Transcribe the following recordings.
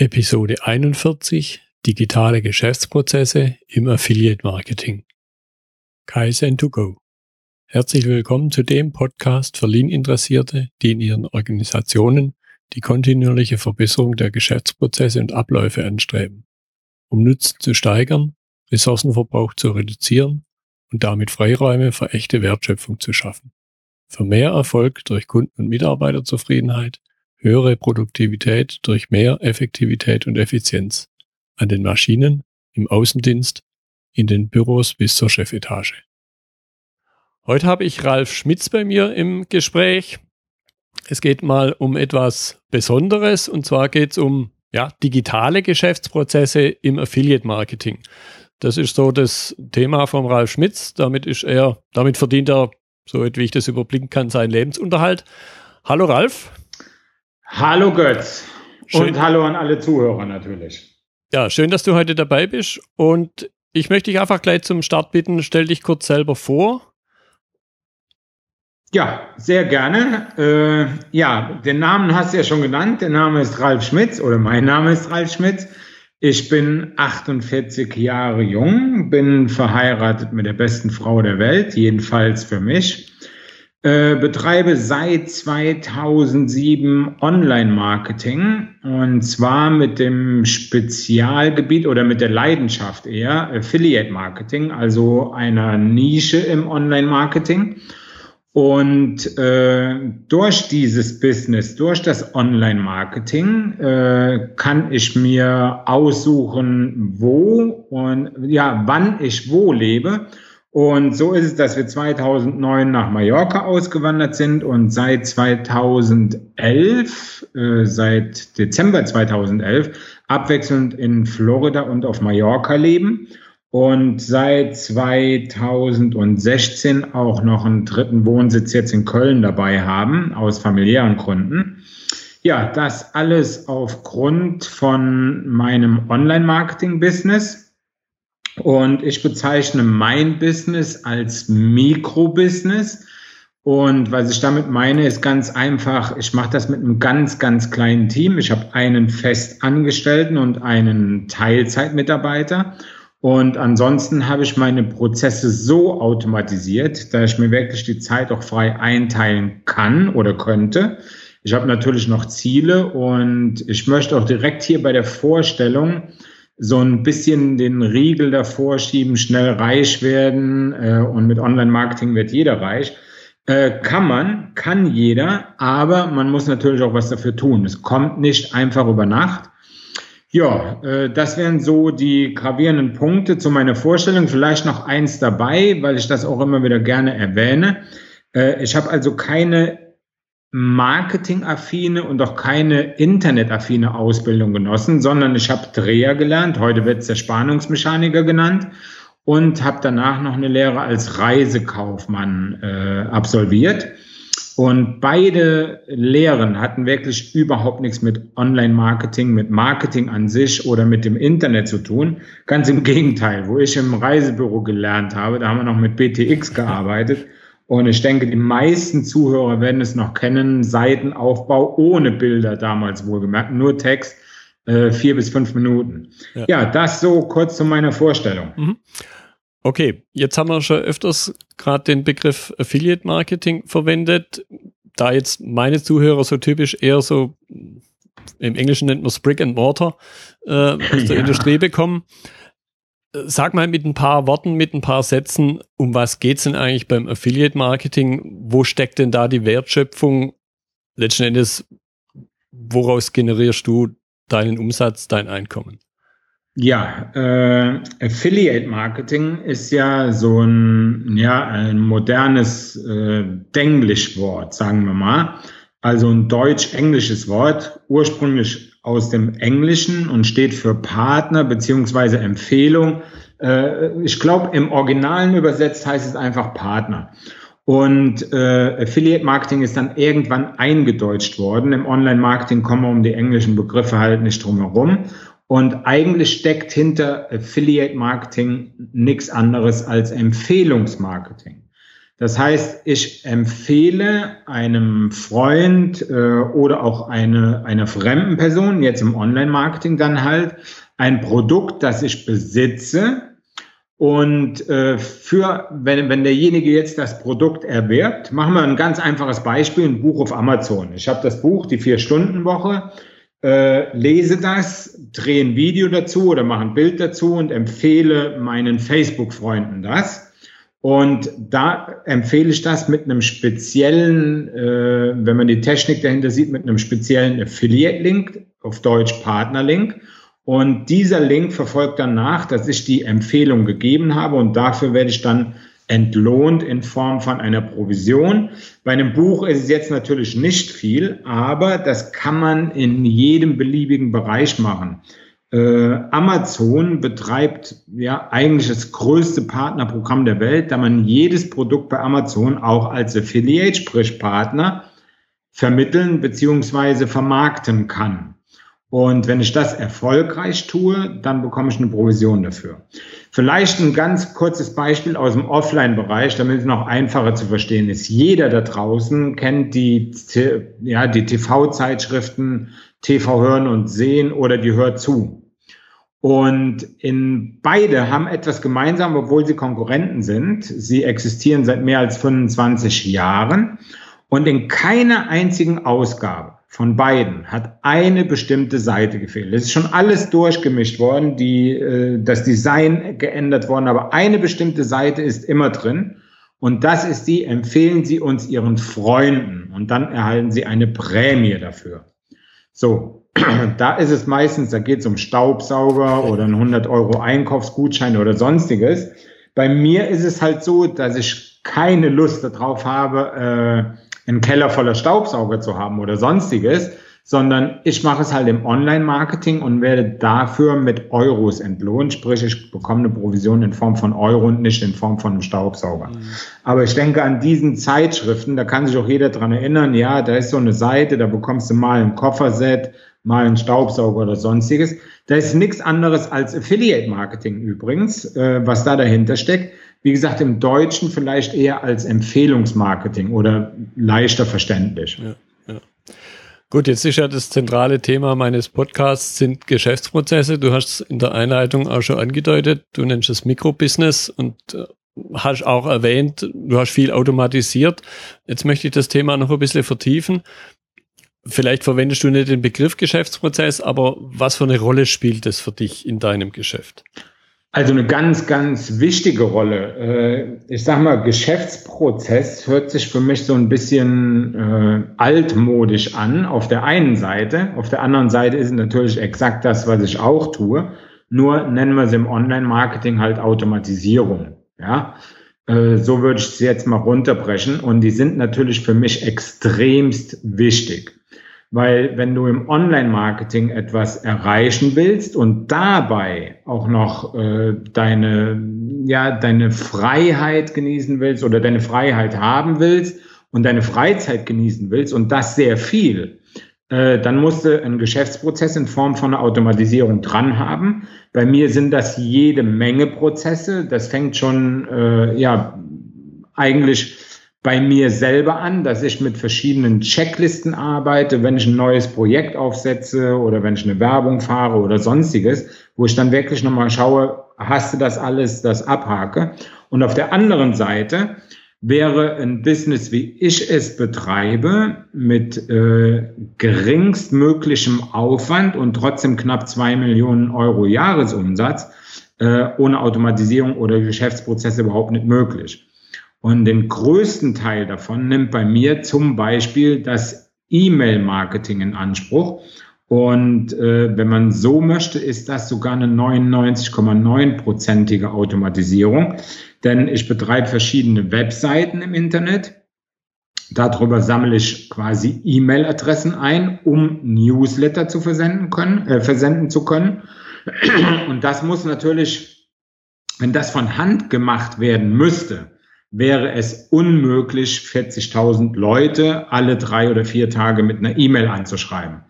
Episode 41 Digitale Geschäftsprozesse im Affiliate Marketing. Kaizen2Go. Herzlich willkommen zu dem Podcast für Lean-Interessierte, die in ihren Organisationen die kontinuierliche Verbesserung der Geschäftsprozesse und Abläufe anstreben, um Nutzen zu steigern, Ressourcenverbrauch zu reduzieren und damit Freiräume für echte Wertschöpfung zu schaffen. Für mehr Erfolg durch Kunden- und Mitarbeiterzufriedenheit höhere Produktivität durch mehr Effektivität und Effizienz an den Maschinen, im Außendienst, in den Büros bis zur Chefetage. Heute habe ich Ralf Schmitz bei mir im Gespräch. Es geht mal um etwas Besonderes und zwar geht es um ja, digitale Geschäftsprozesse im Affiliate Marketing. Das ist so das Thema von Ralf Schmitz. Damit ist er, damit verdient er, so wie ich das überblicken kann, seinen Lebensunterhalt. Hallo Ralf. Hallo Götz schön. und hallo an alle Zuhörer natürlich. Ja, schön, dass du heute dabei bist und ich möchte dich einfach gleich zum Start bitten, stell dich kurz selber vor. Ja, sehr gerne. Äh, ja, den Namen hast du ja schon genannt. Der Name ist Ralf Schmitz oder mein Name ist Ralf Schmitz. Ich bin 48 Jahre jung, bin verheiratet mit der besten Frau der Welt, jedenfalls für mich. Äh, betreibe seit 2007 Online-Marketing und zwar mit dem Spezialgebiet oder mit der Leidenschaft eher Affiliate-Marketing, also einer Nische im Online-Marketing. Und äh, durch dieses Business, durch das Online-Marketing, äh, kann ich mir aussuchen, wo und ja, wann ich wo lebe und so ist es, dass wir 2009 nach Mallorca ausgewandert sind und seit 2011, äh, seit Dezember 2011, abwechselnd in Florida und auf Mallorca leben und seit 2016 auch noch einen dritten Wohnsitz jetzt in Köln dabei haben, aus familiären Gründen. Ja, das alles aufgrund von meinem Online-Marketing-Business und ich bezeichne mein Business als Mikrobusiness. Und was ich damit meine, ist ganz einfach, ich mache das mit einem ganz, ganz kleinen Team. Ich habe einen Festangestellten und einen Teilzeitmitarbeiter. Und ansonsten habe ich meine Prozesse so automatisiert, dass ich mir wirklich die Zeit auch frei einteilen kann oder könnte. Ich habe natürlich noch Ziele und ich möchte auch direkt hier bei der Vorstellung so ein bisschen den Riegel davor schieben, schnell reich werden äh, und mit Online-Marketing wird jeder reich. Äh, kann man, kann jeder, aber man muss natürlich auch was dafür tun. Es kommt nicht einfach über Nacht. Ja, äh, das wären so die gravierenden Punkte zu meiner Vorstellung. Vielleicht noch eins dabei, weil ich das auch immer wieder gerne erwähne. Äh, ich habe also keine marketingaffine und auch keine internetaffine Ausbildung genossen, sondern ich habe Dreher gelernt, heute wird es der Spannungsmechaniker genannt und habe danach noch eine Lehre als Reisekaufmann äh, absolviert. Und beide Lehren hatten wirklich überhaupt nichts mit Online-Marketing, mit Marketing an sich oder mit dem Internet zu tun. Ganz im Gegenteil, wo ich im Reisebüro gelernt habe, da haben wir noch mit BTX gearbeitet. Und ich denke, die meisten Zuhörer werden es noch kennen. Seitenaufbau ohne Bilder damals wohlgemerkt, nur Text, äh, vier bis fünf Minuten. Ja. ja. das so kurz zu meiner Vorstellung. Mhm. Okay, jetzt haben wir schon öfters gerade den Begriff Affiliate Marketing verwendet. Da jetzt meine Zuhörer so typisch eher so im Englischen nennt man es Brick and Mortar äh, aus der ja. Industrie bekommen. Sag mal mit ein paar Worten, mit ein paar Sätzen, um was geht's denn eigentlich beim Affiliate Marketing? Wo steckt denn da die Wertschöpfung? Letzten Endes, woraus generierst du deinen Umsatz, dein Einkommen? Ja, äh, Affiliate Marketing ist ja so ein, ja, ein modernes äh, Denglischwort, sagen wir mal. Also ein deutsch-englisches Wort, ursprünglich aus dem Englischen und steht für Partner beziehungsweise Empfehlung. Äh, ich glaube, im Originalen übersetzt heißt es einfach Partner. Und äh, Affiliate Marketing ist dann irgendwann eingedeutscht worden. Im Online-Marketing kommen wir um die englischen Begriffe halt nicht drum herum. Und eigentlich steckt hinter Affiliate Marketing nichts anderes als Empfehlungsmarketing. Das heißt, ich empfehle einem Freund äh, oder auch eine, einer fremden Person, jetzt im Online-Marketing dann halt, ein Produkt, das ich besitze. Und äh, für, wenn, wenn derjenige jetzt das Produkt erwirbt, machen wir ein ganz einfaches Beispiel, ein Buch auf Amazon. Ich habe das Buch, die Vier-Stunden-Woche, äh, lese das, drehe ein Video dazu oder mache ein Bild dazu und empfehle meinen Facebook-Freunden das. Und da empfehle ich das mit einem speziellen, äh, wenn man die Technik dahinter sieht, mit einem speziellen Affiliate-Link, auf Deutsch Partner-Link. Und dieser Link verfolgt dann nach, dass ich die Empfehlung gegeben habe und dafür werde ich dann entlohnt in Form von einer Provision. Bei einem Buch ist es jetzt natürlich nicht viel, aber das kann man in jedem beliebigen Bereich machen. Äh, Amazon betreibt ja eigentlich das größte Partnerprogramm der Welt, da man jedes Produkt bei Amazon auch als Affiliate, sprich Partner, vermitteln beziehungsweise vermarkten kann. Und wenn ich das erfolgreich tue, dann bekomme ich eine Provision dafür. Vielleicht ein ganz kurzes Beispiel aus dem Offline-Bereich, damit es noch einfacher zu verstehen ist. Jeder da draußen kennt die, ja, die TV-Zeitschriften TV hören und sehen oder die hört zu. Und in beide haben etwas gemeinsam, obwohl sie Konkurrenten sind. Sie existieren seit mehr als 25 Jahren. Und in keiner einzigen Ausgabe von beiden hat eine bestimmte Seite gefehlt. Es ist schon alles durchgemischt worden, die, äh, das Design geändert worden, aber eine bestimmte Seite ist immer drin. Und das ist die, empfehlen Sie uns Ihren Freunden und dann erhalten Sie eine Prämie dafür. So, da ist es meistens, da geht es um Staubsauger oder ein 100 Euro Einkaufsgutschein oder sonstiges. Bei mir ist es halt so, dass ich keine Lust darauf habe, äh, einen Keller voller Staubsauger zu haben oder sonstiges, sondern ich mache es halt im Online-Marketing und werde dafür mit Euros entlohnt, sprich ich bekomme eine Provision in Form von Euro und nicht in Form von einem Staubsauger. Mhm. Aber ich denke an diesen Zeitschriften, da kann sich auch jeder dran erinnern, ja, da ist so eine Seite, da bekommst du mal ein Kofferset, mal einen Staubsauger oder sonstiges. Da ist nichts anderes als Affiliate-Marketing übrigens, äh, was da dahinter steckt. Wie gesagt, im Deutschen vielleicht eher als Empfehlungsmarketing oder leichter verständlich. Ja. Gut, jetzt ist ja das zentrale Thema meines Podcasts sind Geschäftsprozesse. Du hast es in der Einleitung auch schon angedeutet. Du nennst es Mikrobusiness und äh, hast auch erwähnt, du hast viel automatisiert. Jetzt möchte ich das Thema noch ein bisschen vertiefen. Vielleicht verwendest du nicht den Begriff Geschäftsprozess, aber was für eine Rolle spielt es für dich in deinem Geschäft? Also eine ganz, ganz wichtige Rolle. Äh, ich sag mal, Geschäftsprozess hört sich für mich so ein bisschen äh, altmodisch an auf der einen Seite. Auf der anderen Seite ist es natürlich exakt das, was ich auch tue. Nur nennen wir es im Online-Marketing halt Automatisierung. Ja, äh, so würde ich es jetzt mal runterbrechen. Und die sind natürlich für mich extremst wichtig. Weil wenn du im Online-Marketing etwas erreichen willst und dabei auch noch äh, deine, ja, deine Freiheit genießen willst oder deine Freiheit haben willst und deine Freizeit genießen willst und das sehr viel, äh, dann musst du einen Geschäftsprozess in Form von einer Automatisierung dran haben. Bei mir sind das jede Menge Prozesse. Das fängt schon, äh, ja, eigentlich bei mir selber an, dass ich mit verschiedenen Checklisten arbeite, wenn ich ein neues Projekt aufsetze oder wenn ich eine Werbung fahre oder sonstiges, wo ich dann wirklich nochmal schaue, hast du das alles, das abhake. Und auf der anderen Seite wäre ein Business, wie ich es betreibe, mit äh, geringstmöglichem Aufwand und trotzdem knapp zwei Millionen Euro Jahresumsatz äh, ohne Automatisierung oder Geschäftsprozesse überhaupt nicht möglich. Und den größten Teil davon nimmt bei mir zum Beispiel das E-Mail-Marketing in Anspruch. Und äh, wenn man so möchte, ist das sogar eine 99,9-prozentige Automatisierung. Denn ich betreibe verschiedene Webseiten im Internet. Darüber sammle ich quasi E-Mail-Adressen ein, um Newsletter zu versenden können, äh, versenden zu können. Und das muss natürlich, wenn das von Hand gemacht werden müsste, wäre es unmöglich, 40.000 Leute alle drei oder vier Tage mit einer E-Mail anzuschreiben.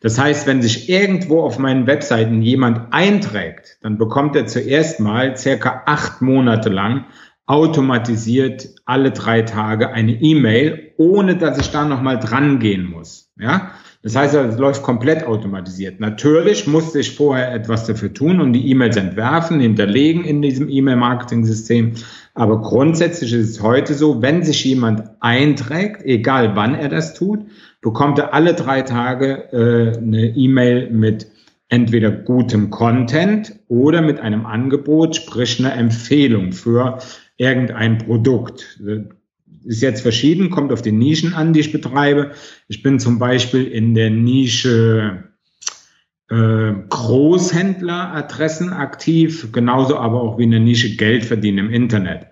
Das heißt, wenn sich irgendwo auf meinen Webseiten jemand einträgt, dann bekommt er zuerst mal circa acht Monate lang automatisiert alle drei Tage eine E-Mail, ohne dass ich da nochmal dran gehen muss. Ja, das heißt, es läuft komplett automatisiert. Natürlich musste ich vorher etwas dafür tun und die E-Mails entwerfen, hinterlegen in diesem E-Mail-Marketing-System. Aber grundsätzlich ist es heute so, wenn sich jemand einträgt, egal wann er das tut, bekommt er alle drei Tage äh, eine E-Mail mit entweder gutem Content oder mit einem Angebot, sprich einer Empfehlung für irgendein Produkt ist jetzt verschieden, kommt auf die Nischen an, die ich betreibe. Ich bin zum Beispiel in der Nische äh, Großhändleradressen aktiv, genauso aber auch wie in der Nische Geld verdienen im Internet.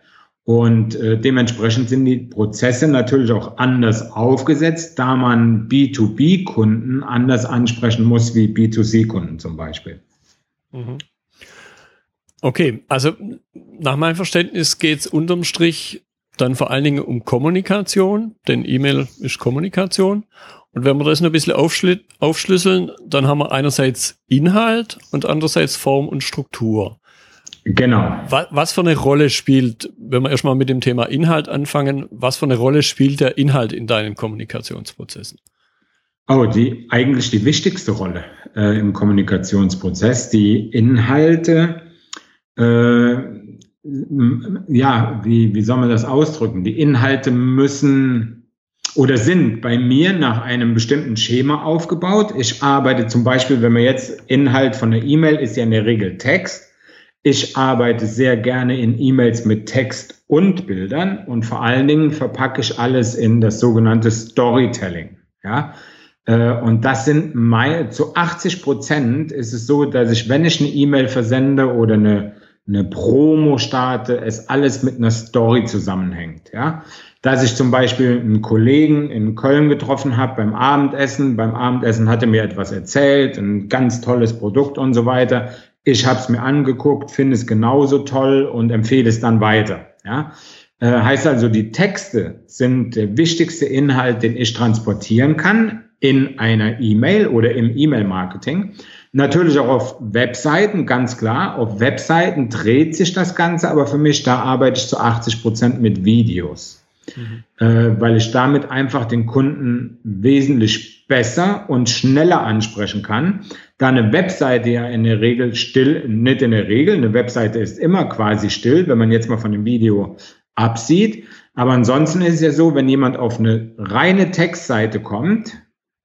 Und äh, dementsprechend sind die Prozesse natürlich auch anders aufgesetzt, da man B2B-Kunden anders ansprechen muss wie B2C-Kunden zum Beispiel. Mhm. Okay, also nach meinem Verständnis geht es unterm Strich dann vor allen Dingen um Kommunikation, denn E-Mail ist Kommunikation. Und wenn wir das noch ein bisschen aufschlüsseln, dann haben wir einerseits Inhalt und andererseits Form und Struktur. Genau. Was, was für eine Rolle spielt, wenn wir erstmal mit dem Thema Inhalt anfangen, was für eine Rolle spielt der Inhalt in deinen Kommunikationsprozessen? Oh, die eigentlich die wichtigste Rolle äh, im Kommunikationsprozess. Die Inhalte äh, ja, wie, wie soll man das ausdrücken? Die Inhalte müssen oder sind bei mir nach einem bestimmten Schema aufgebaut. Ich arbeite zum Beispiel, wenn man jetzt Inhalt von der E-Mail ist ja in der Regel Text. Ich arbeite sehr gerne in E-Mails mit Text und Bildern und vor allen Dingen verpacke ich alles in das sogenannte Storytelling. Ja, äh, und das sind meine, zu 80 Prozent ist es so, dass ich, wenn ich eine E-Mail versende oder eine eine Promo starte, es alles mit einer Story zusammenhängt. Ja, dass ich zum Beispiel einen Kollegen in Köln getroffen habe beim Abendessen. Beim Abendessen hatte mir etwas erzählt, ein ganz tolles Produkt und so weiter. Ich habe es mir angeguckt, finde es genauso toll und empfehle es dann weiter. Ja, äh, heißt also, die Texte sind der wichtigste Inhalt, den ich transportieren kann in einer E-Mail oder im E-Mail-Marketing. Natürlich auch auf Webseiten, ganz klar. Auf Webseiten dreht sich das Ganze, aber für mich, da arbeite ich zu 80 Prozent mit Videos, mhm. äh, weil ich damit einfach den Kunden wesentlich besser und schneller ansprechen kann. Da eine Webseite ja in der Regel still, nicht in der Regel, eine Webseite ist immer quasi still, wenn man jetzt mal von dem Video absieht. Aber ansonsten ist es ja so, wenn jemand auf eine reine Textseite kommt,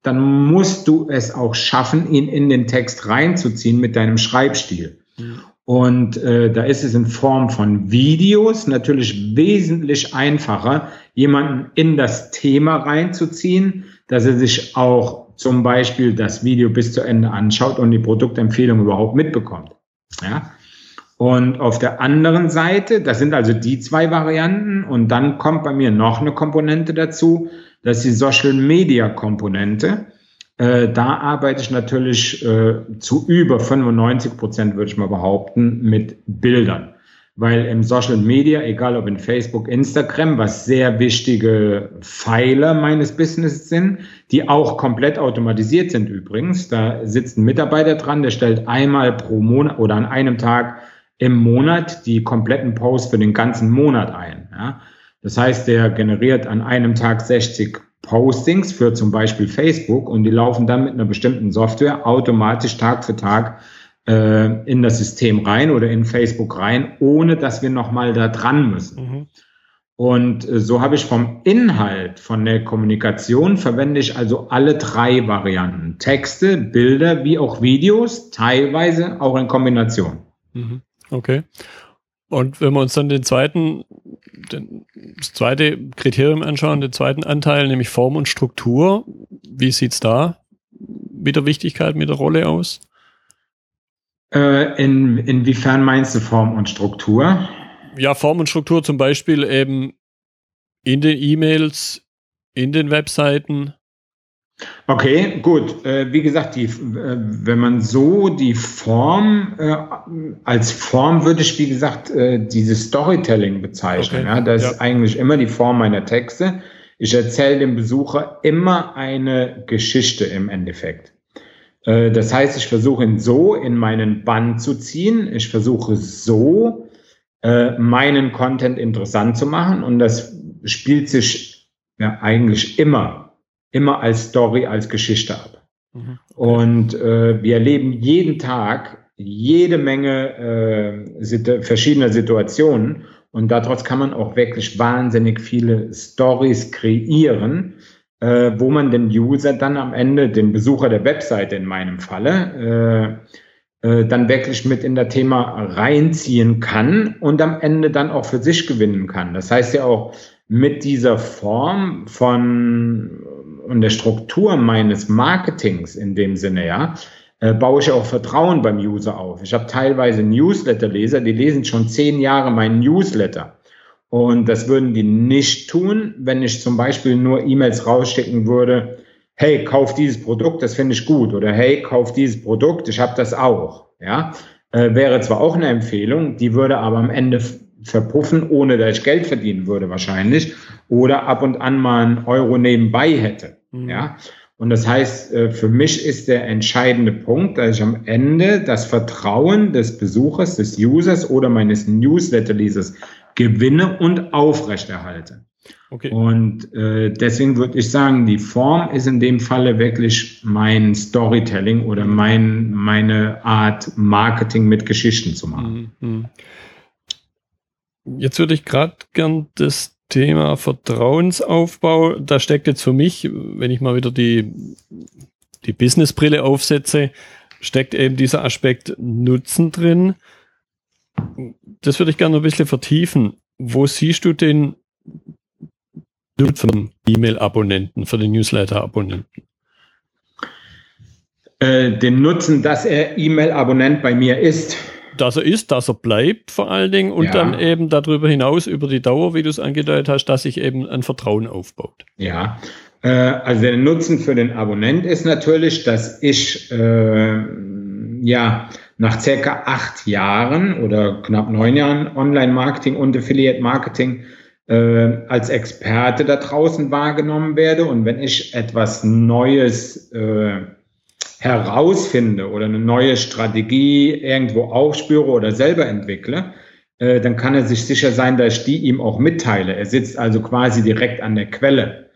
dann musst du es auch schaffen, ihn in den Text reinzuziehen mit deinem Schreibstil. Mhm. Und äh, da ist es in Form von Videos natürlich wesentlich einfacher, jemanden in das Thema reinzuziehen, dass er sich auch zum Beispiel das Video bis zu Ende anschaut und die Produktempfehlung überhaupt mitbekommt. Ja. Und auf der anderen Seite, das sind also die zwei Varianten, und dann kommt bei mir noch eine Komponente dazu, das ist die Social Media Komponente. Äh, da arbeite ich natürlich äh, zu über 95 Prozent, würde ich mal behaupten, mit Bildern. Weil im Social Media, egal ob in Facebook, Instagram, was sehr wichtige Pfeiler meines Business sind, die auch komplett automatisiert sind übrigens. Da sitzt ein Mitarbeiter dran, der stellt einmal pro Monat oder an einem Tag im Monat die kompletten Posts für den ganzen Monat ein. Ja. Das heißt, der generiert an einem Tag 60 Postings für zum Beispiel Facebook und die laufen dann mit einer bestimmten Software automatisch Tag für Tag äh, in das System rein oder in Facebook rein, ohne dass wir nochmal da dran müssen. Mhm. Und äh, so habe ich vom Inhalt von der Kommunikation verwende ich also alle drei Varianten. Texte, Bilder wie auch Videos, teilweise auch in Kombination. Mhm. Okay. Und wenn wir uns dann den zweiten, den, das zweite Kriterium anschauen, den zweiten Anteil, nämlich Form und Struktur, wie sieht's da mit der Wichtigkeit, mit der Rolle aus? Äh, in, inwiefern meinst du Form und Struktur? Ja, Form und Struktur zum Beispiel eben in den E-Mails, in den Webseiten, Okay, gut. Äh, wie gesagt, die, äh, wenn man so die Form äh, als Form würde ich, wie gesagt, dieses Storytelling bezeichnen. Okay. Das ja. ist eigentlich immer die Form meiner Texte. Ich erzähle dem Besucher immer eine Geschichte im Endeffekt. Das heißt, ich versuche ihn so in meinen Bann zu ziehen. Ich versuche so meinen Content interessant zu machen. Und das spielt sich ja eigentlich immer, immer als Story, als Geschichte ab. Mhm. Und äh, wir erleben jeden Tag jede Menge äh, situ verschiedener Situationen und daraus kann man auch wirklich wahnsinnig viele Stories kreieren, äh, wo man den User dann am Ende, den Besucher der Webseite in meinem Falle, äh, äh, dann wirklich mit in das Thema reinziehen kann und am Ende dann auch für sich gewinnen kann. Das heißt ja auch mit dieser Form von und der Struktur meines Marketings in dem Sinne, ja, äh, baue ich auch Vertrauen beim User auf. Ich habe teilweise Newsletter-Leser, die lesen schon zehn Jahre meinen Newsletter. Und das würden die nicht tun, wenn ich zum Beispiel nur E-Mails rausschicken würde, hey, kauf dieses Produkt, das finde ich gut. Oder hey, kauf dieses Produkt, ich habe das auch. Ja, äh, wäre zwar auch eine Empfehlung, die würde aber am Ende verpuffen, ohne dass ich Geld verdienen würde wahrscheinlich. Oder ab und an mal einen Euro nebenbei hätte. Mhm. Ja. Und das heißt, äh, für mich ist der entscheidende Punkt, dass ich am Ende das Vertrauen des Besuchers, des Users oder meines Newsletter-Lesers gewinne und aufrechterhalte. Okay. Und äh, deswegen würde ich sagen, die Form ist in dem Falle wirklich mein Storytelling oder mein, meine Art, Marketing mit Geschichten zu machen. Mhm. Jetzt würde ich gerade gern das Thema Vertrauensaufbau, da steckt jetzt für mich, wenn ich mal wieder die, die Businessbrille aufsetze, steckt eben dieser Aspekt Nutzen drin. Das würde ich gerne ein bisschen vertiefen. Wo siehst du den Nutzen E-Mail-Abonnenten, für den Newsletter-Abonnenten? Äh, den Nutzen, dass er E-Mail-Abonnent bei mir ist dass er ist, dass er bleibt vor allen Dingen und ja. dann eben darüber hinaus über die Dauer, wie du es angedeutet hast, dass sich eben ein Vertrauen aufbaut. Ja, äh, also der Nutzen für den Abonnent ist natürlich, dass ich äh, ja nach circa acht Jahren oder knapp neun Jahren Online-Marketing und Affiliate-Marketing äh, als Experte da draußen wahrgenommen werde und wenn ich etwas Neues äh, herausfinde oder eine neue Strategie irgendwo aufspüre oder selber entwickle, äh, dann kann er sich sicher sein, dass ich die ihm auch mitteile. Er sitzt also quasi direkt an der Quelle.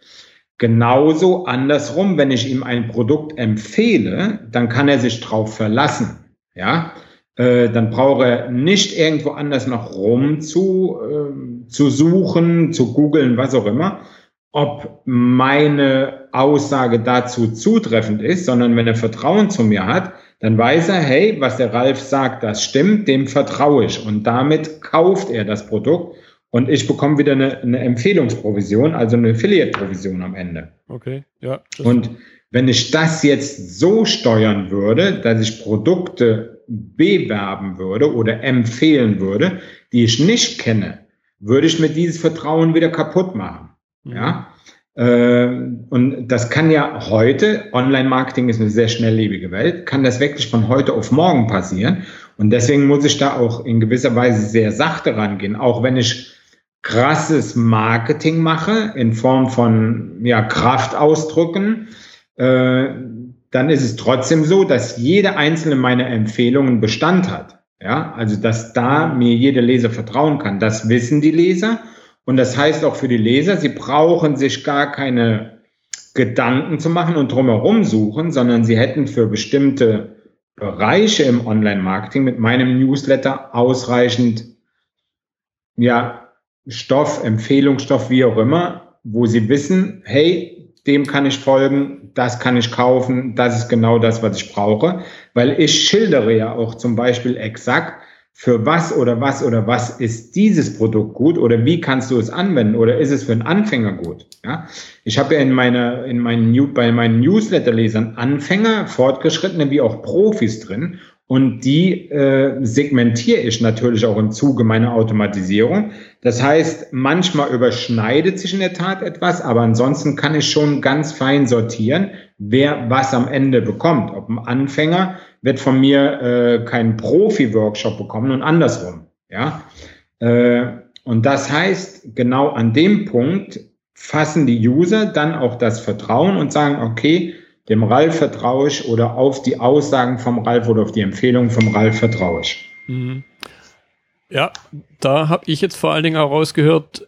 Genauso andersrum, wenn ich ihm ein Produkt empfehle, dann kann er sich drauf verlassen. Ja, äh, dann braucht er nicht irgendwo anders noch rum zu, äh, zu suchen, zu googeln, was auch immer, ob meine Aussage dazu zutreffend ist, sondern wenn er Vertrauen zu mir hat, dann weiß er, hey, was der Ralf sagt, das stimmt, dem vertraue ich. Und damit kauft er das Produkt und ich bekomme wieder eine, eine Empfehlungsprovision, also eine Affiliate-Provision am Ende. Okay, ja. Und wenn ich das jetzt so steuern würde, dass ich Produkte bewerben würde oder empfehlen würde, die ich nicht kenne, würde ich mir dieses Vertrauen wieder kaputt machen. Ja. Äh, und das kann ja heute, Online-Marketing ist eine sehr schnelllebige Welt, kann das wirklich von heute auf morgen passieren. Und deswegen muss ich da auch in gewisser Weise sehr sachte rangehen, auch wenn ich krasses Marketing mache in Form von ja, Kraftausdrücken, äh, dann ist es trotzdem so, dass jede einzelne meiner Empfehlungen Bestand hat. Ja, also dass da mir jeder Leser vertrauen kann. Das wissen die Leser und das heißt auch für die Leser, sie brauchen sich gar keine Gedanken zu machen und drumherum suchen, sondern sie hätten für bestimmte Bereiche im Online-Marketing mit meinem Newsletter ausreichend, ja, Stoff, Empfehlungsstoff, wie auch immer, wo sie wissen, hey, dem kann ich folgen, das kann ich kaufen, das ist genau das, was ich brauche, weil ich schildere ja auch zum Beispiel exakt, für was oder was oder was ist dieses Produkt gut oder wie kannst du es anwenden oder ist es für einen Anfänger gut? Ja, ich habe ja in meiner in meinen bei meinen Newsletter-Lesern Anfänger, Fortgeschrittene wie auch Profis drin und die äh, segmentiere ich natürlich auch im Zuge meiner Automatisierung. Das heißt, manchmal überschneidet sich in der Tat etwas, aber ansonsten kann ich schon ganz fein sortieren, wer was am Ende bekommt. Ob ein Anfänger wird von mir äh, keinen Profi-Workshop bekommen und andersrum. Ja, äh, und das heißt, genau an dem Punkt fassen die User dann auch das Vertrauen und sagen, okay, dem Ralf vertraue ich oder auf die Aussagen vom Ralf oder auf die Empfehlungen vom Ralf vertraue ich. Mhm. Ja, da habe ich jetzt vor allen Dingen auch rausgehört,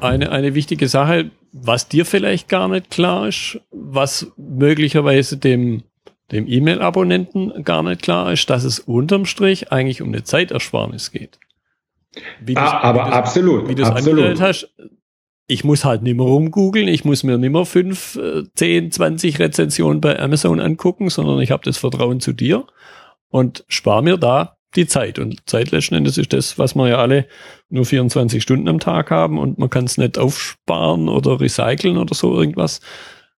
eine, eine wichtige Sache, was dir vielleicht gar nicht klar ist, was möglicherweise dem, dem E-Mail-Abonnenten gar nicht klar ist, dass es unterm Strich eigentlich um eine Zeitersparnis geht. Wie ah, aber wie absolut. Wie du es angestellt hast, ich muss halt nicht mehr rumgoogeln, ich muss mir nicht mehr fünf, zehn, zwanzig Rezensionen bei Amazon angucken, sondern ich habe das Vertrauen zu dir und spare mir da die Zeit. Und Zeit letzten Endes ist das, was wir ja alle nur 24 Stunden am Tag haben und man kann es nicht aufsparen oder recyceln oder so irgendwas.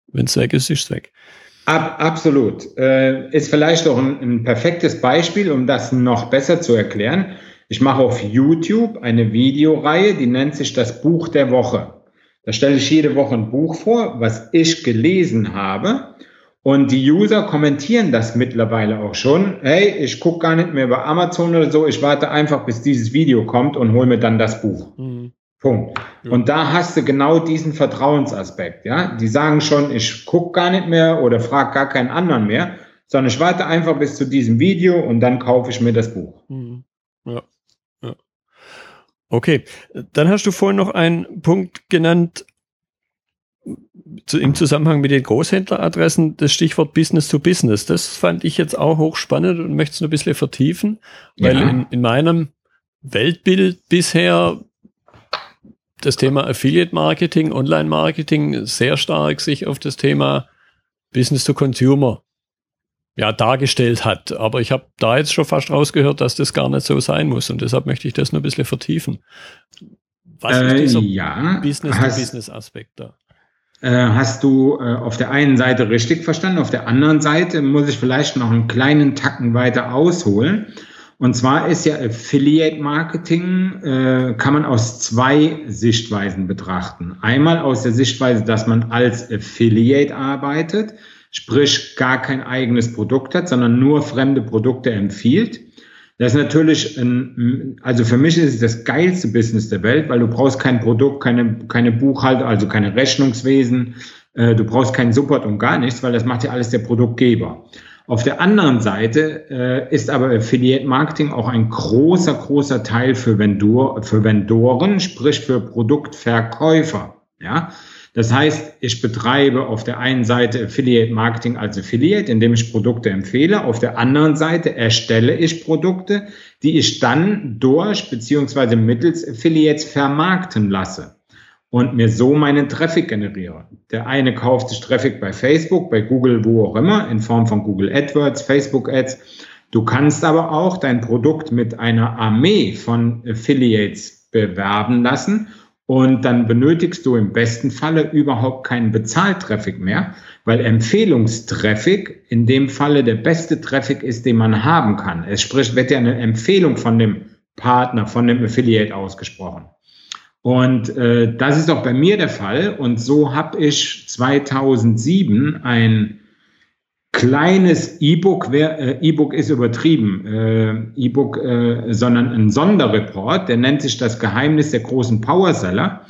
Wenn es weg ist, ist es weg. Ab, absolut. Äh, ist vielleicht auch ein, ein perfektes Beispiel, um das noch besser zu erklären. Ich mache auf YouTube eine Videoreihe, die nennt sich das Buch der Woche. Da stelle ich jede Woche ein Buch vor, was ich gelesen habe und die User kommentieren das mittlerweile auch schon. Hey, ich gucke gar nicht mehr über Amazon oder so. Ich warte einfach, bis dieses Video kommt und hole mir dann das Buch. Mhm. Punkt. Ja. Und da hast du genau diesen Vertrauensaspekt. Ja, die sagen schon, ich gucke gar nicht mehr oder frage gar keinen anderen mehr, sondern ich warte einfach bis zu diesem Video und dann kaufe ich mir das Buch. Mhm. Okay, dann hast du vorhin noch einen Punkt genannt, zu, im Zusammenhang mit den Großhändleradressen das Stichwort Business to Business. Das fand ich jetzt auch hochspannend und möchte es noch ein bisschen vertiefen, weil ja. in, in meinem Weltbild bisher das Thema Affiliate Marketing, Online Marketing sehr stark sich auf das Thema Business to Consumer ja, dargestellt hat. Aber ich habe da jetzt schon fast rausgehört, dass das gar nicht so sein muss. Und deshalb möchte ich das nur ein bisschen vertiefen. Was äh, ist dieser ja, Business-to-Business-Aspekt da? Äh, hast du äh, auf der einen Seite richtig verstanden, auf der anderen Seite muss ich vielleicht noch einen kleinen Tacken weiter ausholen. Und zwar ist ja Affiliate Marketing, äh, kann man aus zwei Sichtweisen betrachten. Einmal aus der Sichtweise, dass man als Affiliate arbeitet, sprich gar kein eigenes Produkt hat, sondern nur fremde Produkte empfiehlt. Das ist natürlich ein, also für mich ist es das geilste Business der Welt, weil du brauchst kein Produkt, keine, keine Buchhaltung, also keine Rechnungswesen, äh, du brauchst keinen Support und gar nichts, weil das macht ja alles der Produktgeber. Auf der anderen Seite äh, ist aber Affiliate Marketing auch ein großer, großer Teil für, Vendor, für Vendoren, sprich für Produktverkäufer. Ja, das heißt, ich betreibe auf der einen Seite Affiliate Marketing als Affiliate, indem ich Produkte empfehle. Auf der anderen Seite erstelle ich Produkte, die ich dann durch beziehungsweise mittels Affiliates vermarkten lasse und mir so meinen Traffic generiere. Der eine kauft sich Traffic bei Facebook, bei Google, wo auch immer, in Form von Google AdWords, Facebook Ads. Du kannst aber auch dein Produkt mit einer Armee von Affiliates bewerben lassen und dann benötigst du im besten Falle überhaupt keinen Bezahltraffic mehr, weil Empfehlungstraffic in dem Falle der beste Traffic ist, den man haben kann. Es spricht, wird ja eine Empfehlung von dem Partner, von dem Affiliate ausgesprochen. Und äh, das ist auch bei mir der Fall. Und so habe ich 2007 ein kleines E-Book, äh, E-Book ist übertrieben, äh, E-Book, äh, sondern ein Sonderreport, der nennt sich das Geheimnis der großen Powerseller.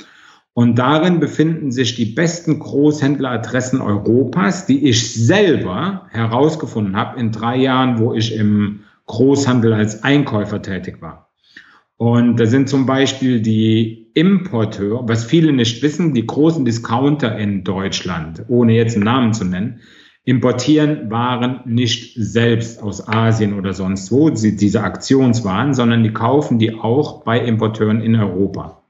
Und darin befinden sich die besten Großhändleradressen Europas, die ich selber herausgefunden habe in drei Jahren, wo ich im Großhandel als Einkäufer tätig war. Und da sind zum Beispiel die Importeur, was viele nicht wissen, die großen Discounter in Deutschland, ohne jetzt einen Namen zu nennen, importieren Waren nicht selbst aus Asien oder sonst wo, diese Aktionswaren, sondern die kaufen die auch bei Importeuren in Europa.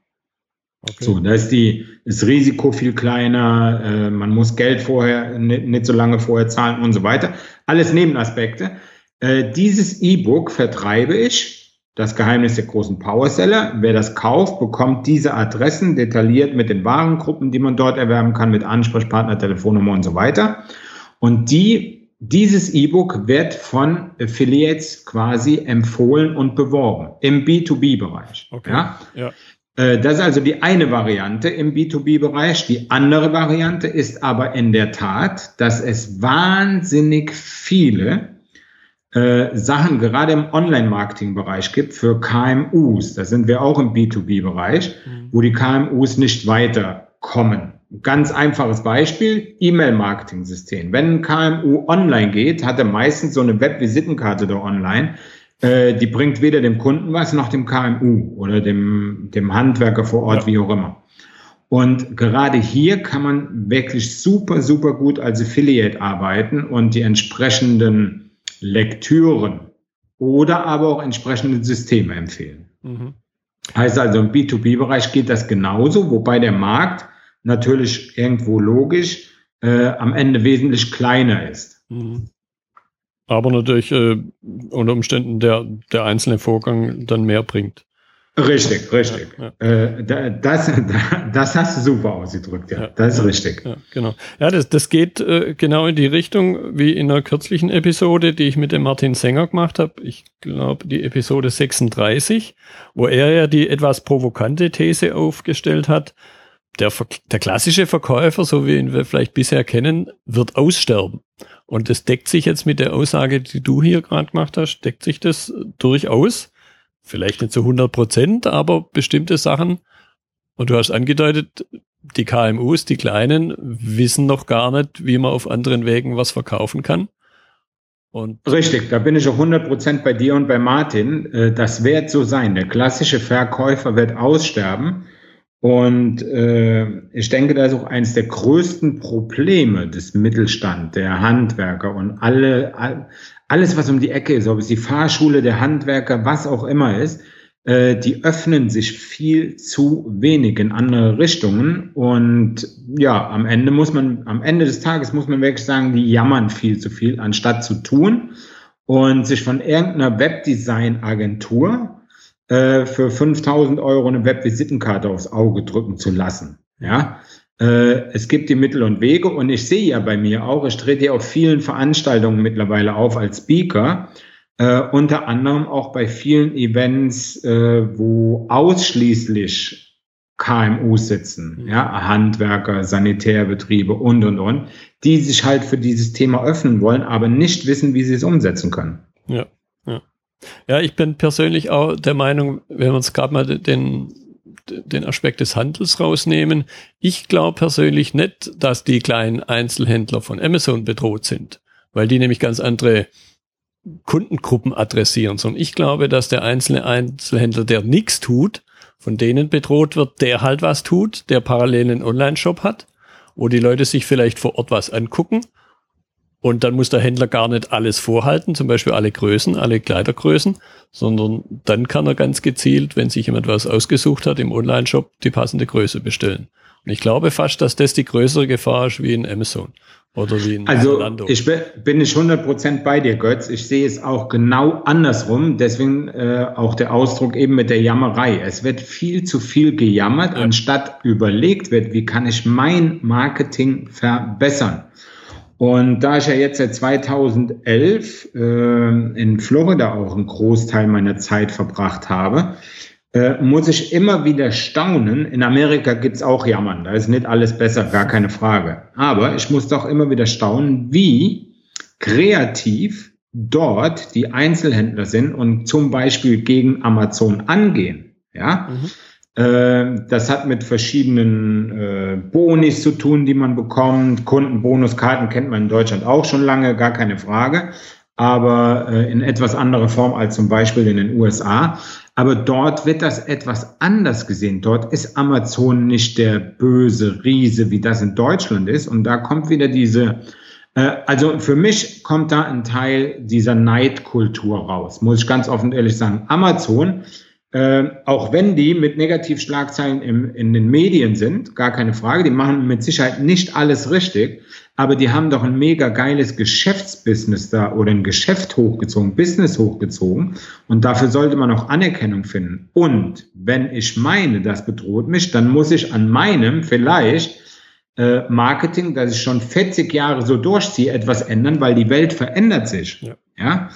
Okay. So, da ist die, das Risiko viel kleiner, äh, man muss Geld vorher, nicht, nicht, so lange vorher zahlen und so weiter. Alles Nebenaspekte. Äh, dieses E-Book vertreibe ich, das Geheimnis der großen Powerseller. Wer das kauft, bekommt diese Adressen detailliert mit den Warengruppen, die man dort erwerben kann, mit Ansprechpartner, Telefonnummer und so weiter. Und die, dieses E-Book wird von Affiliates quasi empfohlen und beworben im B2B-Bereich. Okay. Ja? ja. Äh, das ist also die eine Variante im B2B-Bereich. Die andere Variante ist aber in der Tat, dass es wahnsinnig viele äh, Sachen gerade im Online-Marketing-Bereich gibt für KMUs. Da sind wir auch im B2B-Bereich, mhm. wo die KMUs nicht weiterkommen. Ganz einfaches Beispiel, E-Mail-Marketing-System. Wenn ein KMU online geht, hat er meistens so eine Web-Visitenkarte da online. äh, die bringt weder dem Kunden was noch dem KMU oder dem, dem Handwerker vor Ort, ja. wie auch immer. Und gerade hier kann man wirklich super, super gut als Affiliate arbeiten und die entsprechenden Lektüren oder aber auch entsprechende Systeme empfehlen. Mhm. Heißt also, im B2B-Bereich geht das genauso, wobei der Markt natürlich irgendwo logisch äh, am Ende wesentlich kleiner ist. Mhm. Aber natürlich äh, unter Umständen der, der einzelne Vorgang dann mehr bringt. Richtig, richtig. Ja, ja. Äh, das, das hast du super ausgedrückt, ja. ja das ist richtig. Ja, genau. Ja, das, das geht äh, genau in die Richtung wie in einer kürzlichen Episode, die ich mit dem Martin Sänger gemacht habe. Ich glaube, die Episode 36, wo er ja die etwas provokante These aufgestellt hat. Der, der klassische Verkäufer, so wie ihn wir vielleicht bisher kennen, wird aussterben. Und das deckt sich jetzt mit der Aussage, die du hier gerade gemacht hast, deckt sich das durchaus vielleicht nicht zu 100 Prozent, aber bestimmte Sachen. Und du hast angedeutet, die KMUs, die Kleinen, wissen noch gar nicht, wie man auf anderen Wegen was verkaufen kann. Und Richtig, da bin ich auch 100 Prozent bei dir und bei Martin. Äh, das wird so sein. Der klassische Verkäufer wird aussterben. Und äh, ich denke, das ist auch eines der größten Probleme des Mittelstand, der Handwerker und alle, alles, was um die Ecke ist, ob es die Fahrschule, der Handwerker, was auch immer ist, äh, die öffnen sich viel zu wenig in andere Richtungen. Und ja, am Ende muss man, am Ende des Tages muss man wirklich sagen, die jammern viel zu viel, anstatt zu tun und sich von irgendeiner Webdesign-Agentur äh, für 5000 Euro eine Webvisitenkarte aufs Auge drücken zu lassen. Ja, äh, es gibt die Mittel und Wege und ich sehe ja bei mir auch, ich trete auf vielen Veranstaltungen mittlerweile auf als Speaker, äh, unter anderem auch bei vielen Events, äh, wo ausschließlich KMUs sitzen, mhm. ja, Handwerker, Sanitärbetriebe und, und, und, die sich halt für dieses Thema öffnen wollen, aber nicht wissen, wie sie es umsetzen können. Ja, ja. Ja, ich bin persönlich auch der Meinung, wenn wir uns gerade mal den den Aspekt des Handels rausnehmen. Ich glaube persönlich nicht, dass die kleinen Einzelhändler von Amazon bedroht sind, weil die nämlich ganz andere Kundengruppen adressieren, sondern ich glaube, dass der einzelne Einzelhändler, der nichts tut, von denen bedroht wird, der halt was tut, der parallel einen Online-Shop hat, wo die Leute sich vielleicht vor Ort was angucken und dann muss der Händler gar nicht alles vorhalten, zum Beispiel alle Größen, alle Kleidergrößen, sondern dann kann er ganz gezielt, wenn sich jemand was ausgesucht hat, im Online-Shop die passende Größe bestellen. Und ich glaube fast, dass das die größere Gefahr ist wie in Amazon oder wie in Also Zalando. ich bin, bin ich 100% bei dir, Götz. Ich sehe es auch genau andersrum. Deswegen äh, auch der Ausdruck eben mit der Jammerei. Es wird viel zu viel gejammert, ja. anstatt überlegt wird, wie kann ich mein Marketing verbessern. Und da ich ja jetzt seit 2011 äh, in Florida auch einen Großteil meiner Zeit verbracht habe, äh, muss ich immer wieder staunen. In Amerika gibt's auch Jammern, da ist nicht alles besser, gar keine Frage. Aber ich muss doch immer wieder staunen, wie kreativ dort die Einzelhändler sind und zum Beispiel gegen Amazon angehen. Ja. Mhm. Äh, das hat mit verschiedenen äh, Bonis zu tun, die man bekommt. Kundenbonuskarten kennt man in Deutschland auch schon lange, gar keine Frage, aber äh, in etwas anderer Form als zum Beispiel in den USA. Aber dort wird das etwas anders gesehen. Dort ist Amazon nicht der böse Riese, wie das in Deutschland ist. Und da kommt wieder diese, also für mich kommt da ein Teil dieser Neidkultur raus, muss ich ganz offen ehrlich sagen. Amazon äh, auch wenn die mit Negativschlagzeilen im, in den Medien sind, gar keine Frage, die machen mit Sicherheit nicht alles richtig, aber die haben doch ein mega geiles Geschäftsbusiness da oder ein Geschäft hochgezogen, Business hochgezogen und dafür sollte man auch Anerkennung finden. Und wenn ich meine, das bedroht mich, dann muss ich an meinem vielleicht äh, Marketing, das ich schon 40 Jahre so durchziehe, etwas ändern, weil die Welt verändert sich. Ja. ja?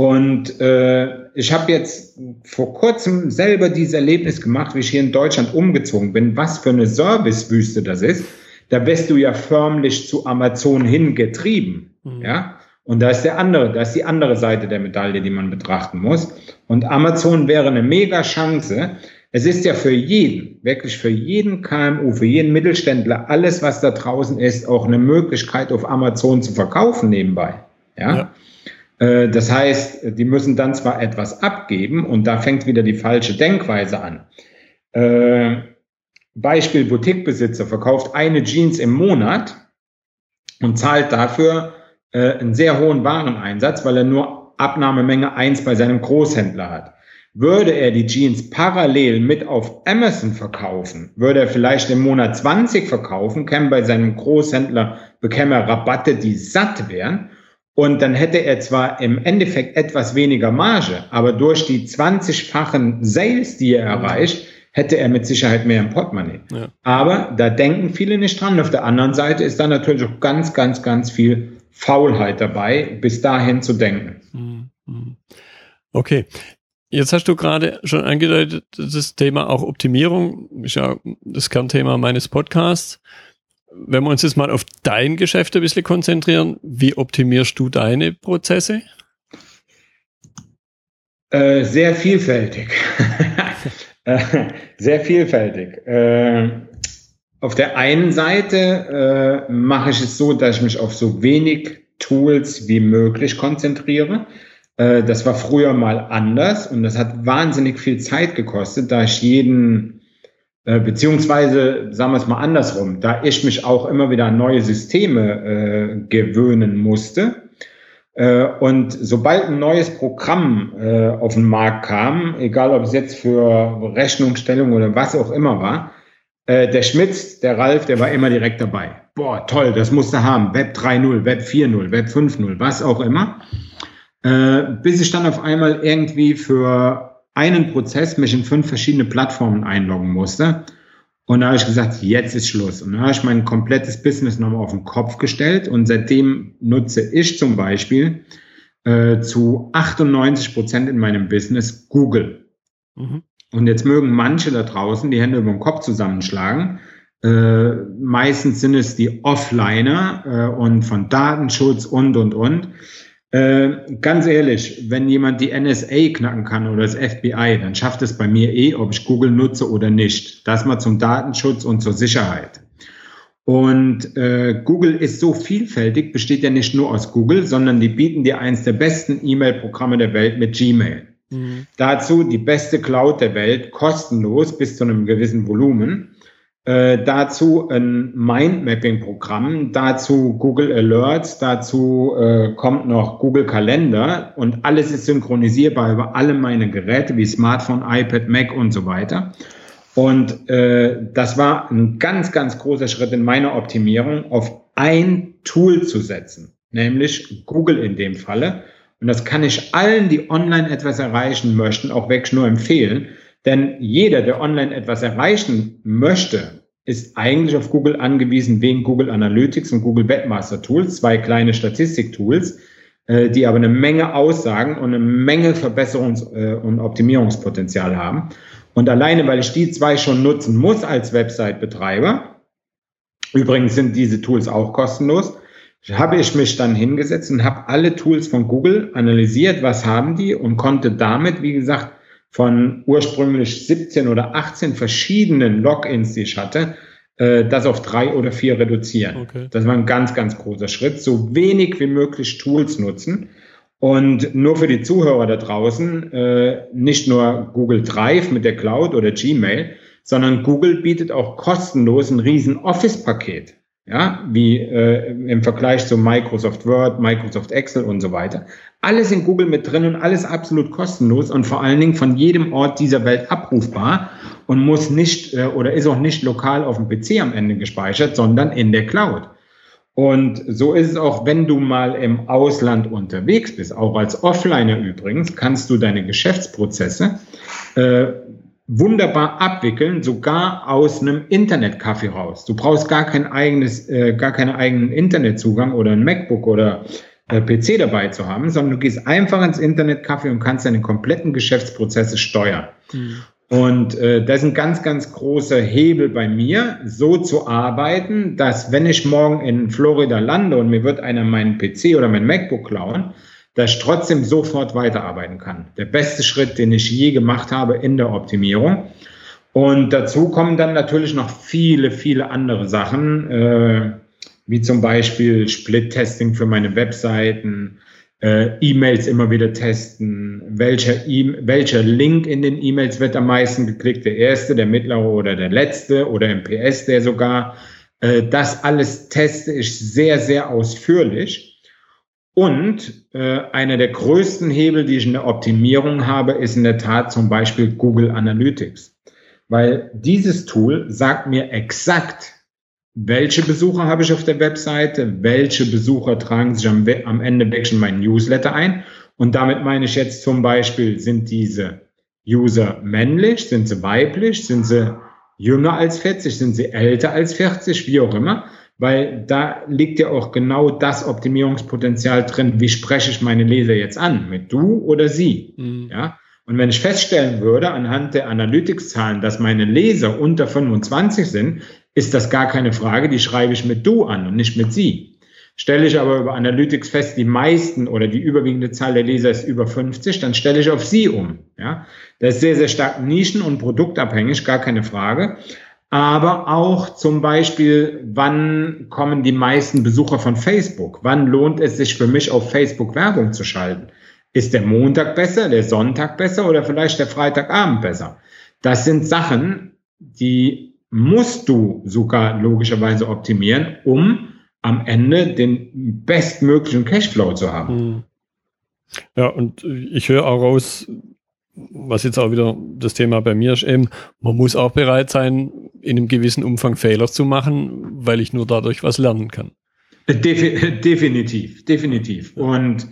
Und äh, ich habe jetzt vor kurzem selber dieses Erlebnis gemacht, wie ich hier in Deutschland umgezogen bin, was für eine Servicewüste das ist. Da wirst du ja förmlich zu Amazon hingetrieben. Mhm. Ja. Und da ist der andere, da ist die andere Seite der Medaille, die man betrachten muss. Und Amazon wäre eine mega Chance. Es ist ja für jeden, wirklich für jeden KMU, für jeden Mittelständler, alles, was da draußen ist, auch eine Möglichkeit, auf Amazon zu verkaufen nebenbei. ja. ja. Äh, das heißt, die müssen dann zwar etwas abgeben und da fängt wieder die falsche Denkweise an. Äh, Beispiel Boutiquebesitzer verkauft eine Jeans im Monat und zahlt dafür äh, einen sehr hohen Wareneinsatz, weil er nur Abnahmemenge eins bei seinem Großhändler hat. Würde er die Jeans parallel mit auf Amazon verkaufen, würde er vielleicht im Monat 20 verkaufen, käme bei seinem Großhändler, bekäme er Rabatte, die satt wären. Und dann hätte er zwar im Endeffekt etwas weniger Marge, aber durch die 20-fachen Sales, die er erreicht, hätte er mit Sicherheit mehr im Portemonnaie. Ja. Aber da denken viele nicht dran. Auf der anderen Seite ist da natürlich auch ganz, ganz, ganz viel Faulheit dabei, bis dahin zu denken. Mhm. Okay. Jetzt hast du gerade schon angedeutet, das Thema auch Optimierung ist ja das Kernthema meines Podcasts. Wenn wir uns jetzt mal auf dein Geschäft ein bisschen konzentrieren, wie optimierst du deine Prozesse? Äh, sehr vielfältig. sehr vielfältig. Äh, auf der einen Seite äh, mache ich es so, dass ich mich auf so wenig Tools wie möglich konzentriere. Äh, das war früher mal anders und das hat wahnsinnig viel Zeit gekostet, da ich jeden, äh, beziehungsweise sagen wir es mal andersrum, da ich mich auch immer wieder an neue Systeme äh, gewöhnen musste. Äh, und sobald ein neues Programm äh, auf den Markt kam, egal ob es jetzt für Rechnungsstellung oder was auch immer war, äh, der Schmitz, der Ralf, der war immer direkt dabei. Boah, toll, das musst du haben. Web 3.0, Web 4.0, Web 5.0, was auch immer. Äh, bis ich dann auf einmal irgendwie für einen Prozess mich in fünf verschiedene Plattformen einloggen musste. Und da habe ich gesagt, jetzt ist Schluss. Und da habe ich mein komplettes Business nochmal auf den Kopf gestellt. Und seitdem nutze ich zum Beispiel äh, zu 98 Prozent in meinem Business Google. Mhm. Und jetzt mögen manche da draußen die Hände über den Kopf zusammenschlagen. Äh, meistens sind es die Offliner äh, und von Datenschutz und, und, und. Äh, ganz ehrlich, wenn jemand die NSA knacken kann oder das FBI, dann schafft es bei mir eh, ob ich Google nutze oder nicht. Das mal zum Datenschutz und zur Sicherheit. Und äh, Google ist so vielfältig, besteht ja nicht nur aus Google, sondern die bieten dir eins der besten E-Mail-Programme der Welt mit Gmail. Mhm. Dazu die beste Cloud der Welt, kostenlos bis zu einem gewissen Volumen. Äh, dazu ein Mindmapping-Programm, dazu Google Alerts, dazu äh, kommt noch Google Kalender und alles ist synchronisierbar über alle meine Geräte wie Smartphone, iPad, Mac und so weiter. Und äh, das war ein ganz, ganz großer Schritt in meiner Optimierung, auf ein Tool zu setzen, nämlich Google in dem Falle. Und das kann ich allen, die online etwas erreichen möchten, auch weg nur empfehlen. Denn jeder, der online etwas erreichen möchte, ist eigentlich auf Google angewiesen wegen Google Analytics und Google Webmaster Tools, zwei kleine Statistiktools, äh, die aber eine Menge Aussagen und eine Menge Verbesserungs- äh, und Optimierungspotenzial haben. Und alleine, weil ich die zwei schon nutzen muss als Website-Betreiber, übrigens sind diese Tools auch kostenlos, habe ich mich dann hingesetzt und habe alle Tools von Google analysiert, was haben die und konnte damit, wie gesagt, von ursprünglich 17 oder 18 verschiedenen Logins, die ich hatte, äh, das auf drei oder vier reduzieren. Okay. Das war ein ganz, ganz großer Schritt. So wenig wie möglich Tools nutzen. Und nur für die Zuhörer da draußen, äh, nicht nur Google Drive mit der Cloud oder Gmail, sondern Google bietet auch kostenlos ein riesen Office-Paket ja, wie äh, im Vergleich zu Microsoft Word, Microsoft Excel und so weiter. Alles in Google mit drin und alles absolut kostenlos und vor allen Dingen von jedem Ort dieser Welt abrufbar und muss nicht äh, oder ist auch nicht lokal auf dem PC am Ende gespeichert, sondern in der Cloud. Und so ist es auch, wenn du mal im Ausland unterwegs bist, auch als Offliner übrigens, kannst du deine Geschäftsprozesse äh, wunderbar abwickeln, sogar aus einem Internetcafé raus. Du brauchst gar kein eigenes, äh, gar keinen eigenen Internetzugang oder ein MacBook oder äh, PC dabei zu haben, sondern du gehst einfach ins Internetcafé und kannst deine kompletten Geschäftsprozesse steuern. Mhm. Und äh, das ist ein ganz, ganz großer Hebel bei mir, so zu arbeiten, dass wenn ich morgen in Florida lande und mir wird einer meinen PC oder mein MacBook klauen, dass ich trotzdem sofort weiterarbeiten kann. Der beste Schritt, den ich je gemacht habe in der Optimierung. Und dazu kommen dann natürlich noch viele, viele andere Sachen, äh, wie zum Beispiel Split-Testing für meine Webseiten, äh, E-Mails immer wieder testen, welcher, e welcher Link in den E-Mails wird am meisten geklickt, der erste, der mittlere oder der letzte oder im PS der sogar. Äh, das alles teste ich sehr, sehr ausführlich. Und äh, einer der größten Hebel, die ich in der Optimierung habe, ist in der Tat zum Beispiel Google Analytics. Weil dieses Tool sagt mir exakt, welche Besucher habe ich auf der Webseite, welche Besucher tragen sich am, am Ende wirklich in meinen Newsletter ein. Und damit meine ich jetzt zum Beispiel, sind diese User männlich, sind sie weiblich, sind sie jünger als 40, sind sie älter als 40, wie auch immer, weil da liegt ja auch genau das Optimierungspotenzial drin, wie spreche ich meine Leser jetzt an, mit du oder sie, mhm. ja. Und wenn ich feststellen würde anhand der Analytics-Zahlen, dass meine Leser unter 25 sind, ist das gar keine Frage, die schreibe ich mit du an und nicht mit sie. Stelle ich aber über Analytics fest, die meisten oder die überwiegende Zahl der Leser ist über 50, dann stelle ich auf sie um. Ja, das ist sehr, sehr stark nischen- und produktabhängig, gar keine Frage. Aber auch zum Beispiel, wann kommen die meisten Besucher von Facebook? Wann lohnt es sich für mich, auf Facebook Werbung zu schalten? Ist der Montag besser, der Sonntag besser oder vielleicht der Freitagabend besser? Das sind Sachen, die musst du sogar logischerweise optimieren, um am Ende den bestmöglichen Cashflow zu haben. Hm. Ja, und ich höre auch raus, was jetzt auch wieder das Thema bei mir ist, eben, man muss auch bereit sein, in einem gewissen Umfang Fehler zu machen, weil ich nur dadurch was lernen kann. definitiv, definitiv. Und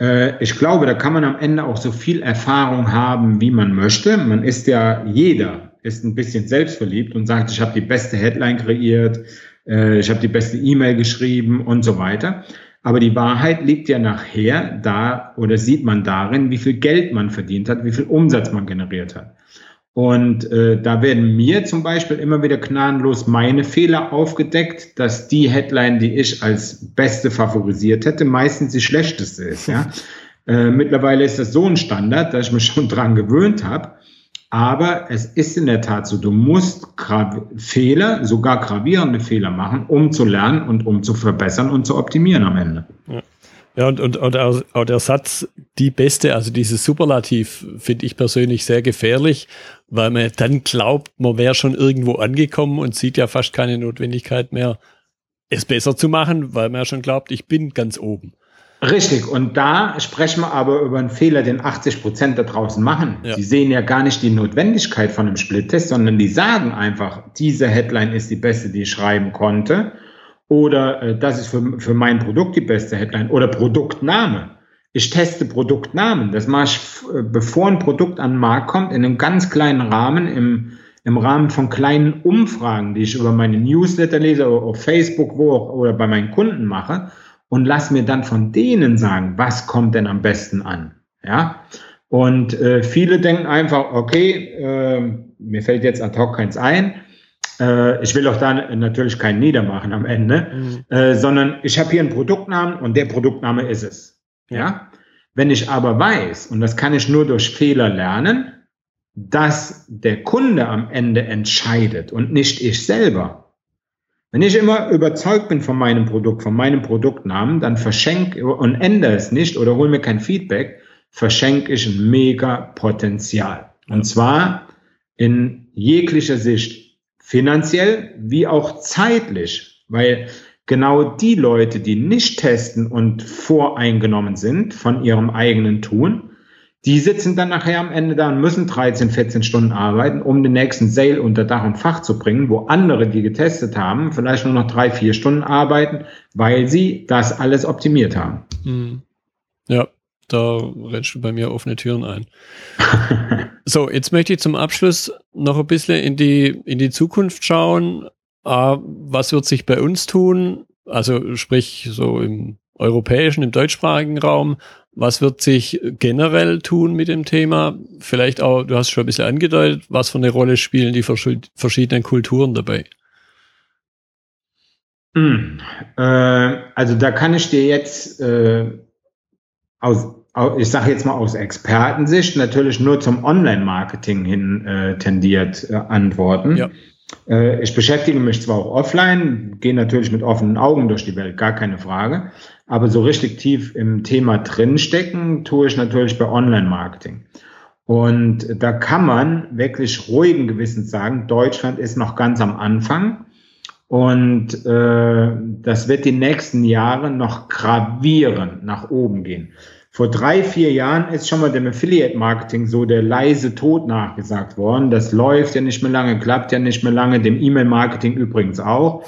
äh, ich glaube, da kann man am Ende auch so viel Erfahrung haben, wie man möchte. Man ist ja jeder ist ein bisschen selbstverliebt und sagt, ich habe die beste Headline kreiert, äh, ich habe die beste E-Mail geschrieben und so weiter. Aber die Wahrheit liegt ja nachher da oder sieht man darin, wie viel Geld man verdient hat, wie viel Umsatz man generiert hat. Und äh, da werden mir zum Beispiel immer wieder gnadenlos meine Fehler aufgedeckt, dass die Headline, die ich als beste favorisiert hätte, meistens die schlechteste ist. Ja? Äh, mittlerweile ist das so ein Standard, dass ich mich schon dran gewöhnt habe. Aber es ist in der Tat so, du musst Fehler, sogar gravierende Fehler machen, um zu lernen und um zu verbessern und zu optimieren am Ende. Ja. Ja, und, und, und auch der Satz, die beste, also dieses Superlativ, finde ich persönlich sehr gefährlich, weil man dann glaubt, man wäre schon irgendwo angekommen und sieht ja fast keine Notwendigkeit mehr, es besser zu machen, weil man ja schon glaubt, ich bin ganz oben. Richtig, und da sprechen wir aber über einen Fehler, den 80 Prozent da draußen machen. Ja. Sie sehen ja gar nicht die Notwendigkeit von einem Split-Test, sondern die sagen einfach, diese Headline ist die beste, die ich schreiben konnte. Oder äh, das ist für, für mein Produkt die beste Headline. Oder Produktname. Ich teste Produktnamen. Das mache ich, äh, bevor ein Produkt an den Markt kommt, in einem ganz kleinen Rahmen, im, im Rahmen von kleinen Umfragen, die ich über meine Newsletter lese, oder auf Facebook wo auch, oder bei meinen Kunden mache und lass mir dann von denen sagen, was kommt denn am besten an. Ja. Und äh, viele denken einfach, okay, äh, mir fällt jetzt ad hoc keins ein. Äh, ich will auch da natürlich keinen niedermachen am Ende, mhm. äh, sondern ich habe hier einen Produktnamen und der Produktname ist es. Ja. Wenn ich aber weiß, und das kann ich nur durch Fehler lernen, dass der Kunde am Ende entscheidet und nicht ich selber, wenn ich immer überzeugt bin von meinem Produkt, von meinem Produktnamen, dann verschenke und ändere es nicht oder hole mir kein Feedback, verschenke ich ein mega Potenzial. Und zwar in jeglicher Sicht, finanziell wie auch zeitlich, weil genau die Leute, die nicht testen und voreingenommen sind von ihrem eigenen Tun, die sitzen dann nachher am Ende da und müssen 13, 14 Stunden arbeiten, um den nächsten Sale unter Dach und Fach zu bringen, wo andere, die getestet haben, vielleicht nur noch drei, vier Stunden arbeiten, weil sie das alles optimiert haben. Hm. Ja, da rennst du bei mir offene Türen ein. so, jetzt möchte ich zum Abschluss noch ein bisschen in die, in die Zukunft schauen. Ah, was wird sich bei uns tun? Also sprich so im europäischen, im deutschsprachigen Raum. Was wird sich generell tun mit dem Thema? Vielleicht auch, du hast schon ein bisschen angedeutet, was für eine Rolle spielen die verschiedenen Kulturen dabei? Hm, äh, also da kann ich dir jetzt äh, aus, ich sage jetzt mal aus Expertensicht natürlich nur zum Online-Marketing hin äh, tendiert äh, antworten. Ja. Äh, ich beschäftige mich zwar auch offline, gehe natürlich mit offenen Augen durch die Welt, gar keine Frage. Aber so richtig tief im Thema drinstecken tue ich natürlich bei Online-Marketing. Und da kann man wirklich ruhigen Gewissens sagen, Deutschland ist noch ganz am Anfang. Und äh, das wird die nächsten Jahre noch gravierend nach oben gehen. Vor drei, vier Jahren ist schon mal dem Affiliate-Marketing so der leise Tod nachgesagt worden. Das läuft ja nicht mehr lange, klappt ja nicht mehr lange, dem E-Mail-Marketing übrigens auch.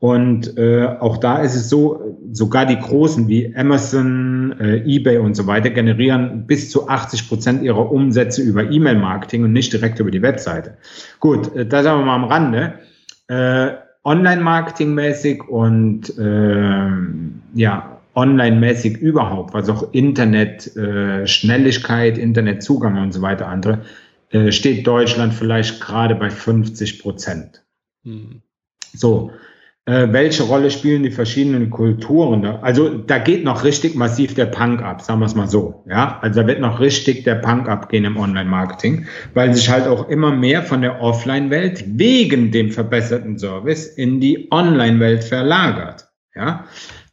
Und äh, auch da ist es so, sogar die Großen wie Amazon, äh, eBay und so weiter generieren bis zu 80 Prozent ihrer Umsätze über E-Mail-Marketing und nicht direkt über die Webseite. Gut, äh, da sagen wir mal am Rande. Äh, Online-Marketing-mäßig und äh, ja, online-mäßig überhaupt, was auch Internet, äh, Schnelligkeit, Internetzugang und so weiter andere, äh, steht Deutschland vielleicht gerade bei 50 Prozent. Hm. So, äh, welche Rolle spielen die verschiedenen Kulturen? Also da geht noch richtig massiv der Punk ab, sagen wir es mal so. Ja, also da wird noch richtig der Punk abgehen im Online-Marketing, weil sich halt auch immer mehr von der Offline-Welt wegen dem verbesserten Service in die Online-Welt verlagert. Ja,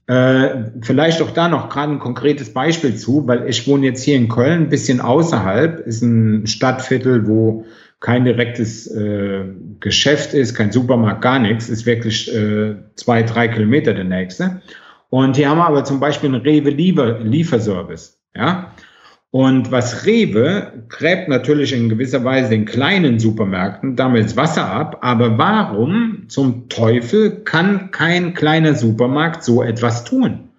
äh, vielleicht auch da noch gerade ein konkretes Beispiel zu, weil ich wohne jetzt hier in Köln, ein bisschen außerhalb, ist ein Stadtviertel, wo kein direktes äh, Geschäft ist, kein Supermarkt, gar nichts, ist wirklich äh, zwei, drei Kilometer der nächste. Und hier haben wir aber zum Beispiel einen Rewe-Lieferservice. Ja? Und was Rewe gräbt natürlich in gewisser Weise den kleinen Supermärkten damit Wasser ab. Aber warum zum Teufel kann kein kleiner Supermarkt so etwas tun?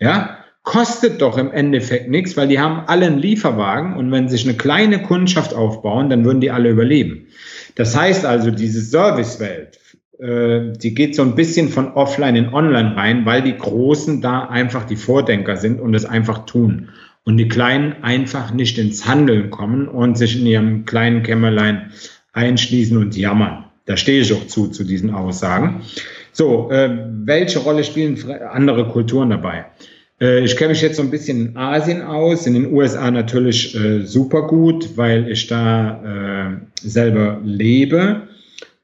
Ja, kostet doch im Endeffekt nichts, weil die haben alle einen Lieferwagen und wenn sich eine kleine Kundschaft aufbauen, dann würden die alle überleben. Das heißt also, diese Servicewelt, äh, die geht so ein bisschen von offline in online rein, weil die Großen da einfach die Vordenker sind und es einfach tun. Und die Kleinen einfach nicht ins Handeln kommen und sich in ihrem kleinen Kämmerlein einschließen und jammern. Da stehe ich auch zu, zu diesen Aussagen. So, äh, welche Rolle spielen andere Kulturen dabei? Äh, ich kenne mich jetzt so ein bisschen in Asien aus, in den USA natürlich äh, super gut, weil ich da äh, selber lebe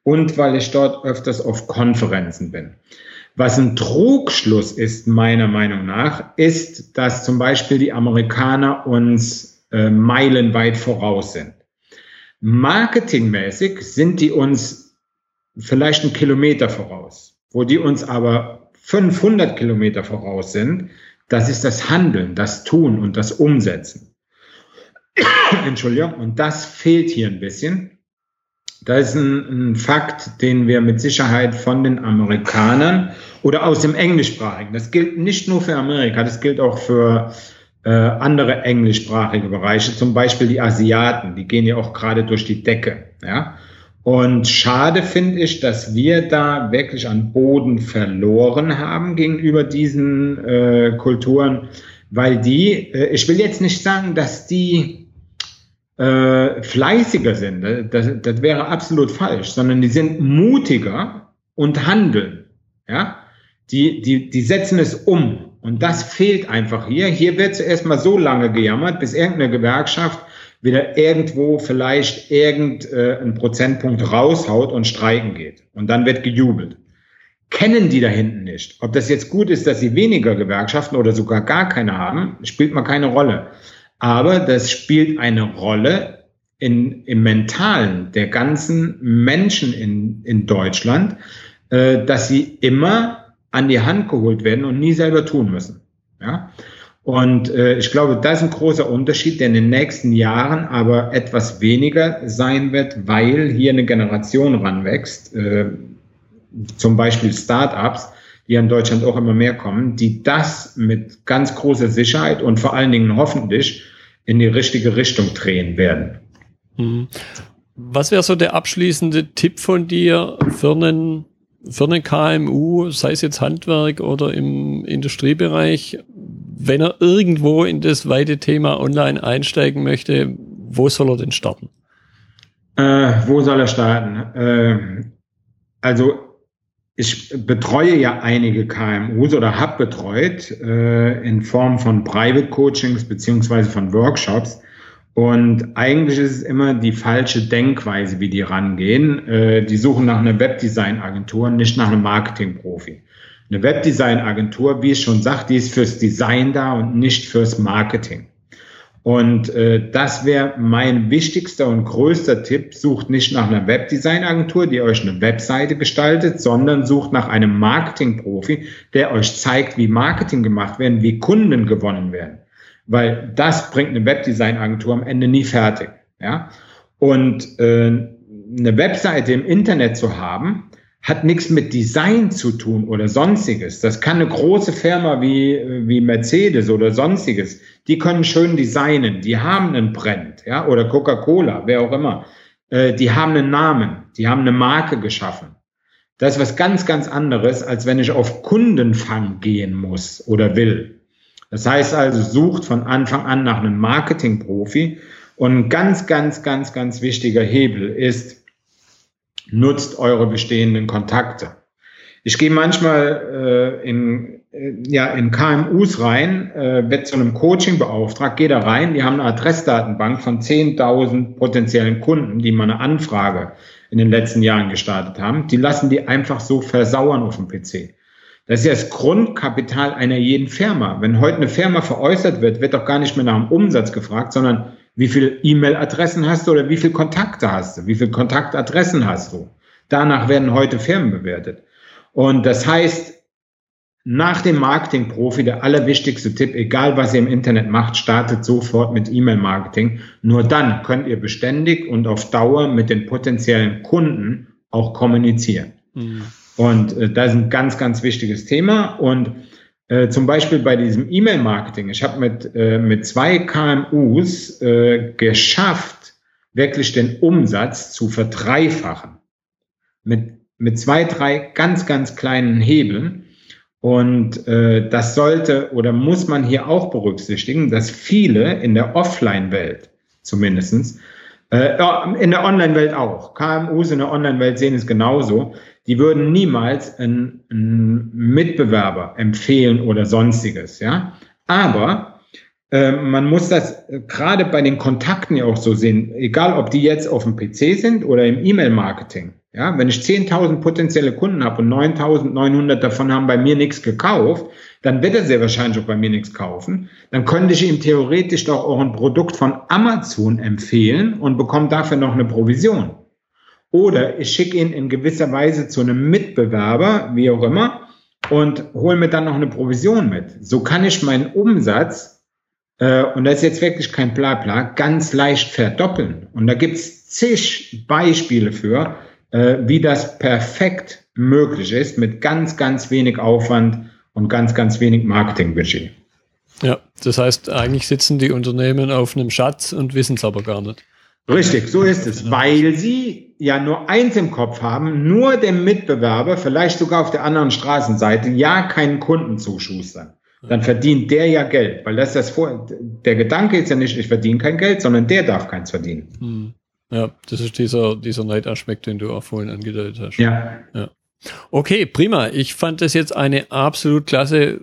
und weil ich dort öfters auf Konferenzen bin. Was ein Trugschluss ist, meiner Meinung nach, ist, dass zum Beispiel die Amerikaner uns äh, meilenweit voraus sind. Marketingmäßig sind die uns vielleicht einen Kilometer voraus. Wo die uns aber 500 Kilometer voraus sind, das ist das Handeln, das Tun und das Umsetzen. Entschuldigung, und das fehlt hier ein bisschen. Das ist ein, ein, Fakt, den wir mit Sicherheit von den Amerikanern oder aus dem Englischsprachigen, das gilt nicht nur für Amerika, das gilt auch für äh, andere englischsprachige Bereiche, zum Beispiel die Asiaten, die gehen ja auch gerade durch die Decke. Ja? Und schade finde ich, dass wir da wirklich an Boden verloren haben gegenüber diesen äh, Kulturen, weil die, äh, ich will jetzt nicht sagen, dass die äh, fleißiger sind, das, das wäre absolut falsch, sondern die sind mutiger und handeln. Ja, die, die, die setzen es um. Und das fehlt einfach hier. Hier wird zuerst mal so lange gejammert, bis irgendeine Gewerkschaft wieder irgendwo vielleicht irgendeinen äh, Prozentpunkt raushaut und streiken geht. Und dann wird gejubelt. Kennen die da hinten nicht. Ob das jetzt gut ist, dass sie weniger Gewerkschaften oder sogar gar keine haben, spielt mal keine Rolle. Aber das spielt eine Rolle in, im Mentalen der ganzen Menschen in, in Deutschland, äh, dass sie immer an die Hand geholt werden und nie selber tun müssen. Ja? Und äh, ich glaube, das ist ein großer Unterschied, der in den nächsten Jahren aber etwas weniger sein wird, weil hier eine Generation ranwächst, äh, zum Beispiel Startups, die in Deutschland auch immer mehr kommen, die das mit ganz großer Sicherheit und vor allen Dingen hoffentlich in die richtige Richtung drehen werden. Mhm. Was wäre so der abschließende Tipp von dir für einen, für einen KMU, sei es jetzt Handwerk oder im Industriebereich, wenn er irgendwo in das weite Thema online einsteigen möchte, wo soll er denn starten? Äh, wo soll er starten? Äh, also ich betreue ja einige KMUs oder habe betreut äh, in Form von Private Coachings beziehungsweise von Workshops. Und eigentlich ist es immer die falsche Denkweise, wie die rangehen. Äh, die suchen nach einer Webdesign-Agentur, nicht nach einem Marketing-Profi. Eine Webdesign-Agentur, wie ich schon sagte, die ist fürs Design da und nicht fürs Marketing. Und äh, das wäre mein wichtigster und größter Tipp. Sucht nicht nach einer Webdesign-Agentur, die euch eine Webseite gestaltet, sondern sucht nach einem Marketing-Profi, der euch zeigt, wie Marketing gemacht werden, wie Kunden gewonnen werden. Weil das bringt eine Webdesign-Agentur am Ende nie fertig. Ja? Und äh, eine Webseite im Internet zu haben, hat nichts mit Design zu tun oder sonstiges. Das kann eine große Firma wie, wie Mercedes oder sonstiges. Die können schön designen. Die haben einen Brand, ja, oder Coca-Cola, wer auch immer. Äh, die haben einen Namen. Die haben eine Marke geschaffen. Das ist was ganz, ganz anderes, als wenn ich auf Kundenfang gehen muss oder will. Das heißt also, sucht von Anfang an nach einem Marketingprofi. Und ein ganz, ganz, ganz, ganz wichtiger Hebel ist, nutzt eure bestehenden Kontakte. Ich gehe manchmal äh, in, äh, ja, in KMUs rein, äh, wird zu einem Coaching beauftragt, gehe da rein, die haben eine Adressdatenbank von 10.000 potenziellen Kunden, die mal eine Anfrage in den letzten Jahren gestartet haben. Die lassen die einfach so versauern auf dem PC. Das ist ja das Grundkapital einer jeden Firma. Wenn heute eine Firma veräußert wird, wird doch gar nicht mehr nach dem Umsatz gefragt, sondern wie viele E-Mail-Adressen hast du oder wie viele Kontakte hast du? Wie viele Kontaktadressen hast du? Danach werden heute Firmen bewertet. Und das heißt, nach dem Marketing-Profi der allerwichtigste Tipp, egal was ihr im Internet macht, startet sofort mit E-Mail-Marketing. Nur dann könnt ihr beständig und auf Dauer mit den potenziellen Kunden auch kommunizieren. Mhm. Und äh, das ist ein ganz, ganz wichtiges Thema. Und äh, zum Beispiel bei diesem E-Mail-Marketing. Ich habe mit, äh, mit zwei KMUs äh, geschafft, wirklich den Umsatz zu verdreifachen. Mit, mit zwei, drei ganz, ganz kleinen Hebeln. Und äh, das sollte oder muss man hier auch berücksichtigen, dass viele in der Offline-Welt zumindestens äh, in der Online-Welt auch, KMUs in der Online-Welt sehen es genauso, die würden niemals einen, Mitbewerber empfehlen oder sonstiges, ja. Aber äh, man muss das äh, gerade bei den Kontakten ja auch so sehen, egal ob die jetzt auf dem PC sind oder im E-Mail-Marketing. Ja, wenn ich 10.000 potenzielle Kunden habe und 9.900 davon haben bei mir nichts gekauft, dann wird er sehr wahrscheinlich auch bei mir nichts kaufen. Dann könnte ich ihm theoretisch doch auch ein Produkt von Amazon empfehlen und bekomme dafür noch eine Provision. Oder ich schicke ihn in gewisser Weise zu einem Mitbewerber, wie auch immer, und hole mir dann noch eine Provision mit. So kann ich meinen Umsatz, äh, und das ist jetzt wirklich kein Blabla, ganz leicht verdoppeln. Und da gibt's zig Beispiele für, äh, wie das perfekt möglich ist, mit ganz, ganz wenig Aufwand und ganz, ganz wenig Marketingbudget. Ja, das heißt, eigentlich sitzen die Unternehmen auf einem Schatz und wissen es aber gar nicht. Richtig, so ist es, weil sie ja nur eins im Kopf haben, nur dem Mitbewerber, vielleicht sogar auf der anderen Straßenseite, ja keinen Kunden zuschustern. Dann verdient der ja Geld, weil das ist das vor, der Gedanke ist ja nicht, ich verdiene kein Geld, sondern der darf keins verdienen. Hm. Ja, das ist dieser, dieser Neidaspekt, den du auch vorhin angedeutet hast. Ja. ja. Okay, prima. Ich fand das jetzt eine absolut klasse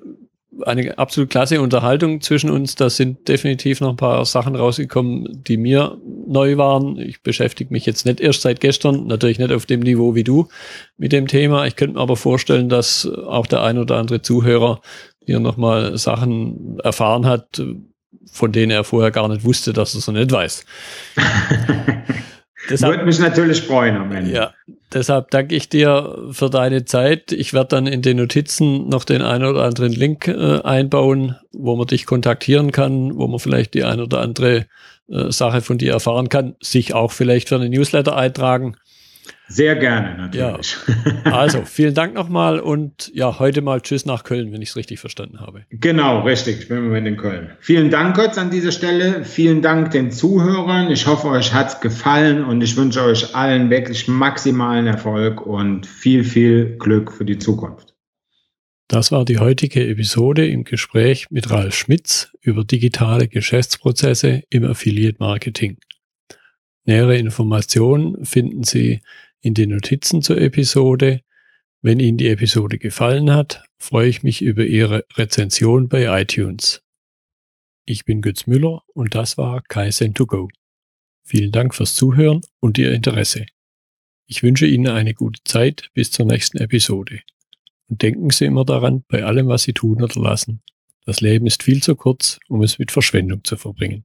eine absolut klasse Unterhaltung zwischen uns. Da sind definitiv noch ein paar Sachen rausgekommen, die mir neu waren. Ich beschäftige mich jetzt nicht erst seit gestern, natürlich nicht auf dem Niveau wie du mit dem Thema. Ich könnte mir aber vorstellen, dass auch der ein oder andere Zuhörer hier nochmal Sachen erfahren hat, von denen er vorher gar nicht wusste, dass er so nicht weiß. Deshalb, Würde mich natürlich freuen am Ende. Ja, deshalb danke ich dir für deine Zeit. Ich werde dann in den Notizen noch den einen oder anderen Link äh, einbauen, wo man dich kontaktieren kann, wo man vielleicht die ein oder andere äh, Sache von dir erfahren kann, sich auch vielleicht für einen Newsletter eintragen. Sehr gerne, natürlich. Ja. Also, vielen Dank nochmal und ja, heute mal Tschüss nach Köln, wenn ich es richtig verstanden habe. Genau, richtig. Ich bin im Moment in Köln. Vielen Dank, Götz, an dieser Stelle. Vielen Dank den Zuhörern. Ich hoffe, euch hat's gefallen und ich wünsche euch allen wirklich maximalen Erfolg und viel, viel Glück für die Zukunft. Das war die heutige Episode im Gespräch mit Ralf Schmitz über digitale Geschäftsprozesse im Affiliate Marketing. Nähere Informationen finden Sie in den Notizen zur Episode. Wenn Ihnen die Episode gefallen hat, freue ich mich über Ihre Rezension bei iTunes. Ich bin Götz Müller und das war Kaizen2Go. Vielen Dank fürs Zuhören und Ihr Interesse. Ich wünsche Ihnen eine gute Zeit bis zur nächsten Episode. Und denken Sie immer daran, bei allem, was Sie tun oder lassen. Das Leben ist viel zu kurz, um es mit Verschwendung zu verbringen.